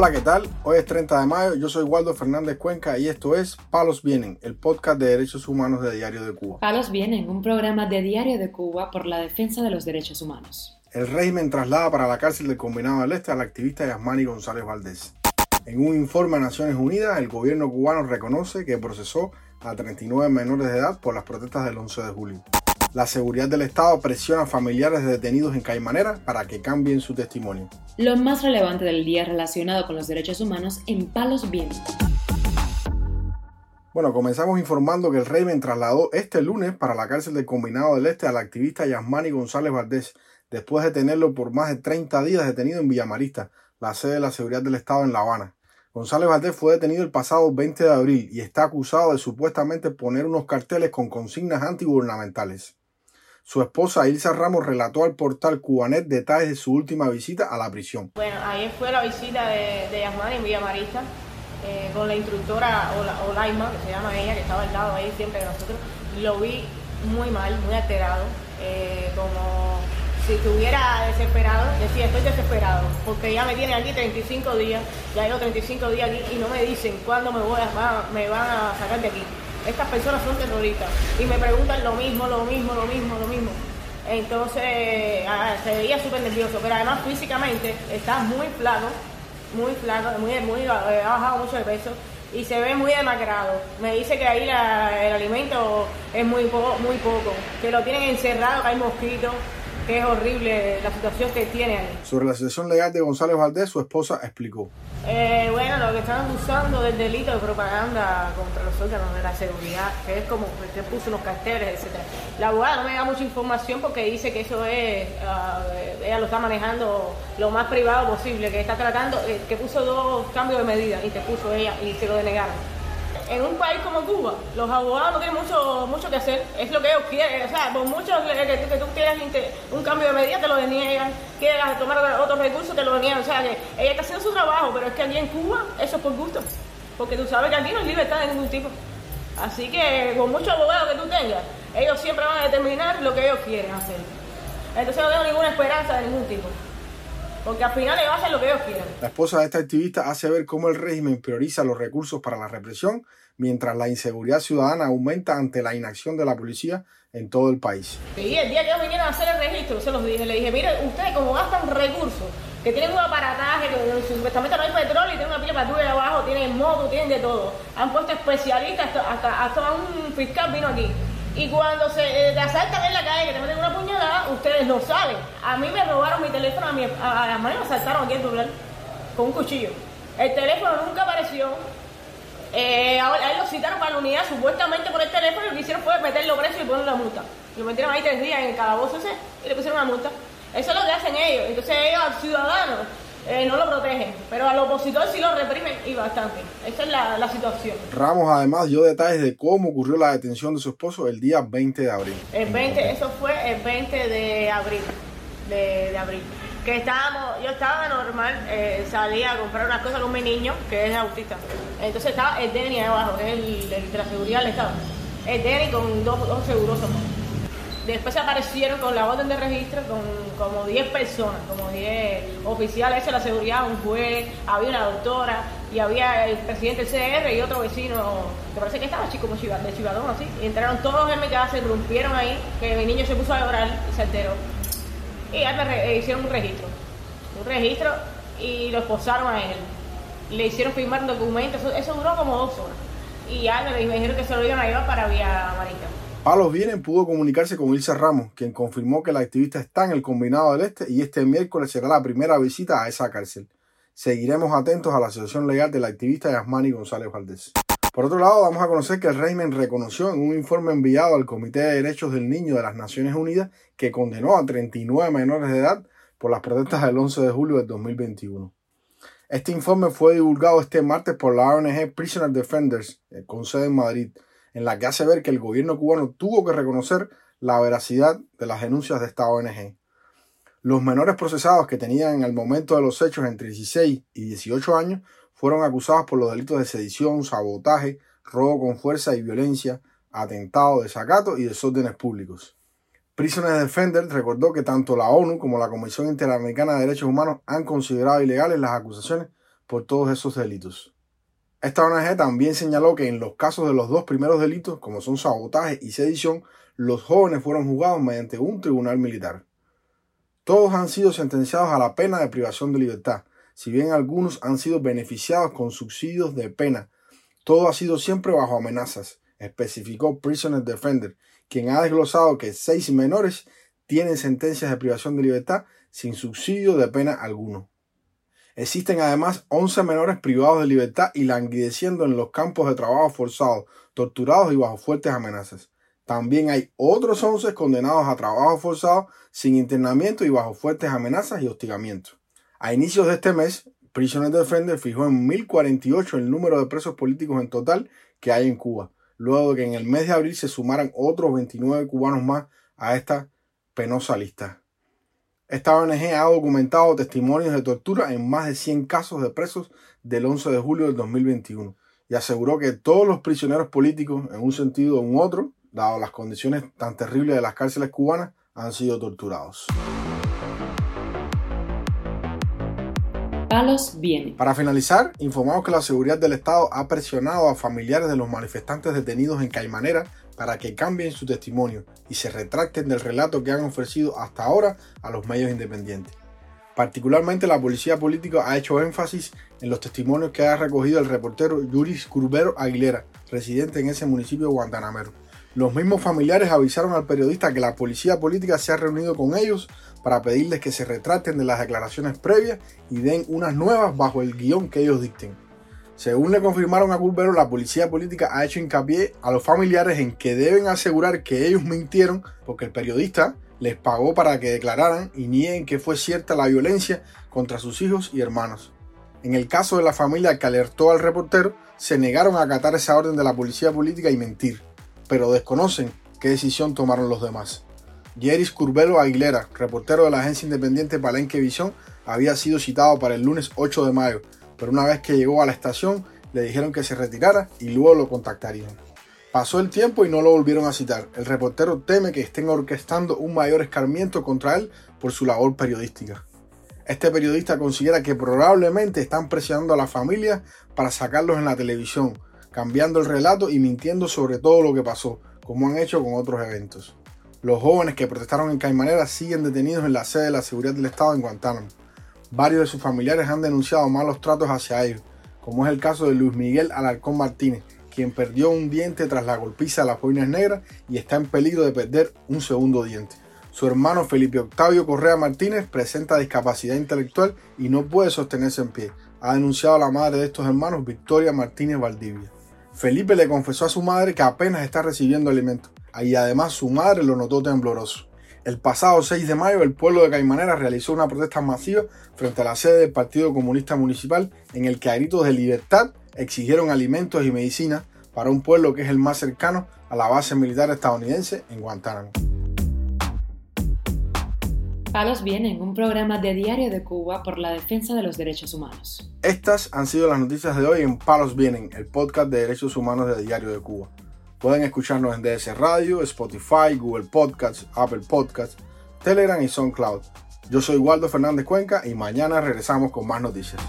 Hola, ¿qué tal? Hoy es 30 de mayo, yo soy Waldo Fernández Cuenca y esto es Palos Vienen, el podcast de derechos humanos de Diario de Cuba. Palos Vienen, un programa de Diario de Cuba por la defensa de los derechos humanos. El régimen traslada para la cárcel del Combinado del Este al activista Yasmani González Valdés. En un informe a Naciones Unidas, el gobierno cubano reconoce que procesó a 39 menores de edad por las protestas del 11 de julio. La seguridad del Estado presiona a familiares de detenidos en Caimanera para que cambien su testimonio. Lo más relevante del día relacionado con los derechos humanos en Palos Vientos. Bueno, comenzamos informando que el régimen trasladó este lunes para la cárcel del Combinado del Este al activista Yasmani González Valdés, después de tenerlo por más de 30 días detenido en Villamarista, la sede de la seguridad del Estado en La Habana. González Valdés fue detenido el pasado 20 de abril y está acusado de supuestamente poner unos carteles con consignas antigubernamentales. Su esposa Ilsa Ramos relató al portal Cubanet detalles de su última visita a la prisión. Bueno, ayer fue la visita de, de Yasmani en Villa Marista eh, con la instructora Olaima, que se llama ella, que estaba al lado ahí siempre de nosotros. Lo vi muy mal, muy alterado, eh, como si estuviera desesperado, decía, estoy desesperado, porque ya me tienen aquí 35 días, ya llevo 35 días aquí y no me dicen cuándo me, voy a, me van a sacar de aquí. Estas personas son terroristas y me preguntan lo mismo, lo mismo, lo mismo, lo mismo. Entonces ah, se veía súper nervioso, pero además físicamente está muy flaco, muy flaco, muy, muy, eh, ha bajado mucho de peso y se ve muy demacrado. Me dice que ahí el alimento es muy, muy poco, que lo tienen encerrado, que hay mosquitos es horrible la situación que tiene ahí. Sobre la situación legal de González Valdés, su esposa explicó. Eh, bueno, lo que están acusando del delito de propaganda contra los órganos de la seguridad, que es como que puso unos carteles, etcétera. La abogada no me da mucha información porque dice que eso es, uh, ella lo está manejando lo más privado posible, que está tratando, eh, que puso dos cambios de medida y que puso ella y se lo denegaron en un país como Cuba, los abogados no tienen mucho, mucho que hacer, es lo que ellos quieren, o sea, por mucho que, tú quieras un cambio de medida, te lo deniegan, quieras tomar otros recursos, te lo deniegan, o sea, que ella está haciendo su trabajo, pero es que aquí en Cuba eso es por gusto, porque tú sabes que aquí no hay libertad de ningún tipo. Así que con muchos abogados que tú tengas, ellos siempre van a determinar lo que ellos quieren hacer. Entonces no tengo ninguna esperanza de ningún tipo. Porque al final ellos hacen lo que ellos quieren. La esposa de esta activista hace ver cómo el régimen prioriza los recursos para la represión mientras la inseguridad ciudadana aumenta ante la inacción de la policía en todo el país. Sí, el día que ellos vinieron a hacer el registro, se los dije, le dije, mire, ustedes como gastan recursos, que tienen un aparataje, que supuestamente no hay petróleo y tienen una pila patrulla abajo, tienen moto, tienen de todo. Han puesto especialistas, hasta, hasta, un fiscal vino aquí. Y cuando se eh, asaltan en la calle, que te meten una puñalada, ustedes no saben. A mí me robaron mi teléfono, a mi a, a me asaltaron aquí en Dublán con un cuchillo. El teléfono nunca apareció, eh, a él lo citaron para la unidad supuestamente por el teléfono y lo que hicieron fue meterlo preso y ponerle la multa. Lo metieron ahí tres días en el calabozo ese y le pusieron una multa. Eso es lo que hacen ellos. Entonces ellos al ciudadano eh, no lo protegen, pero al opositor sí lo reprimen y bastante. Esa es la, la, situación. Ramos además dio detalles de cómo ocurrió la detención de su esposo el día 20 de abril. El 20, eso fue el 20 de abril. de, de abril que estábamos, yo estaba normal, eh, salía a comprar unas cosas con mi niño, que es autista. Entonces estaba el Denny ahí abajo, es el, de la seguridad del Estado. El Denny con dos, dos seguros Después aparecieron con la orden de registro con como 10 personas, como 10 oficiales de la seguridad, un juez, había una doctora y había el presidente CR y otro vecino, que parece que estaba chico como de Chivadón así. Y entraron todos en mi casa, se rompieron ahí, que mi niño se puso a llorar y se enteró y ya me eh, hicieron un registro. Un registro y lo esposaron a él. Le hicieron firmar un documento, eso, duró como dos horas. Y ya me, dijeron que se lo iban a llevar para Vía Marita. Palos Vienen pudo comunicarse con Ilse Ramos, quien confirmó que la activista está en el Combinado del Este y este miércoles será la primera visita a esa cárcel. Seguiremos atentos a la situación legal de la activista Yasmani González Valdés. Por otro lado, vamos a conocer que el régimen reconoció en un informe enviado al Comité de Derechos del Niño de las Naciones Unidas que condenó a 39 menores de edad por las protestas del 11 de julio del 2021. Este informe fue divulgado este martes por la ONG Prisoner Defenders, eh, con sede en Madrid, en la que hace ver que el gobierno cubano tuvo que reconocer la veracidad de las denuncias de esta ONG. Los menores procesados que tenían en el momento de los hechos entre 16 y 18 años fueron acusados por los delitos de sedición, sabotaje, robo con fuerza y violencia, atentado, desacato y desórdenes públicos. Prisoner Defender recordó que tanto la ONU como la Comisión Interamericana de Derechos Humanos han considerado ilegales las acusaciones por todos esos delitos. Esta ONG también señaló que en los casos de los dos primeros delitos, como son sabotaje y sedición, los jóvenes fueron juzgados mediante un tribunal militar. Todos han sido sentenciados a la pena de privación de libertad, si bien algunos han sido beneficiados con subsidios de pena. Todo ha sido siempre bajo amenazas, especificó Prisoner Defender, quien ha desglosado que seis menores tienen sentencias de privación de libertad sin subsidio de pena alguno. Existen además 11 menores privados de libertad y languideciendo en los campos de trabajo forzados, torturados y bajo fuertes amenazas. También hay otros 11 condenados a trabajo forzado sin internamiento y bajo fuertes amenazas y hostigamiento. A inicios de este mes, Prisoner Defender fijó en 1048 el número de presos políticos en total que hay en Cuba, luego de que en el mes de abril se sumaran otros 29 cubanos más a esta penosa lista. Esta ONG ha documentado testimonios de tortura en más de 100 casos de presos del 11 de julio del 2021 y aseguró que todos los prisioneros políticos, en un sentido o en otro, dado las condiciones tan terribles de las cárceles cubanas, han sido torturados. Palos viene. Para finalizar, informamos que la seguridad del Estado ha presionado a familiares de los manifestantes detenidos en Caimanera para que cambien su testimonio y se retracten del relato que han ofrecido hasta ahora a los medios independientes. Particularmente la policía política ha hecho énfasis en los testimonios que ha recogido el reportero Yuris Curbero Aguilera, residente en ese municipio guantanamero. Los mismos familiares avisaron al periodista que la policía política se ha reunido con ellos para pedirles que se retraten de las declaraciones previas y den unas nuevas bajo el guion que ellos dicten. Según le confirmaron a Curbero, la policía política ha hecho hincapié a los familiares en que deben asegurar que ellos mintieron porque el periodista les pagó para que declararan y nieguen que fue cierta la violencia contra sus hijos y hermanos. En el caso de la familia que alertó al reportero, se negaron a acatar esa orden de la policía política y mentir, pero desconocen qué decisión tomaron los demás. Jeris Curbelo Aguilera, reportero de la agencia independiente Palenque Visión, había sido citado para el lunes 8 de mayo, pero una vez que llegó a la estación le dijeron que se retirara y luego lo contactarían. Pasó el tiempo y no lo volvieron a citar. El reportero teme que estén orquestando un mayor escarmiento contra él por su labor periodística. Este periodista considera que probablemente están presionando a la familia para sacarlos en la televisión, cambiando el relato y mintiendo sobre todo lo que pasó, como han hecho con otros eventos. Los jóvenes que protestaron en Caimanera siguen detenidos en la sede de la seguridad del Estado en Guantánamo. Varios de sus familiares han denunciado malos tratos hacia ellos, como es el caso de Luis Miguel Alarcón Martínez, quien perdió un diente tras la golpiza de las boinas negras y está en peligro de perder un segundo diente. Su hermano Felipe Octavio Correa Martínez presenta discapacidad intelectual y no puede sostenerse en pie. Ha denunciado la madre de estos hermanos, Victoria Martínez Valdivia. Felipe le confesó a su madre que apenas está recibiendo alimentos y además su madre lo notó tembloroso. El pasado 6 de mayo el pueblo de Caimanera realizó una protesta masiva frente a la sede del Partido Comunista Municipal en el que a gritos de libertad exigieron alimentos y medicinas para un pueblo que es el más cercano a la base militar estadounidense en Guantánamo. Palos Vienen, un programa de Diario de Cuba por la defensa de los derechos humanos. Estas han sido las noticias de hoy en Palos Vienen, el podcast de derechos humanos de Diario de Cuba. Pueden escucharnos en DS Radio, Spotify, Google Podcasts, Apple Podcasts, Telegram y SoundCloud. Yo soy Waldo Fernández Cuenca y mañana regresamos con más noticias.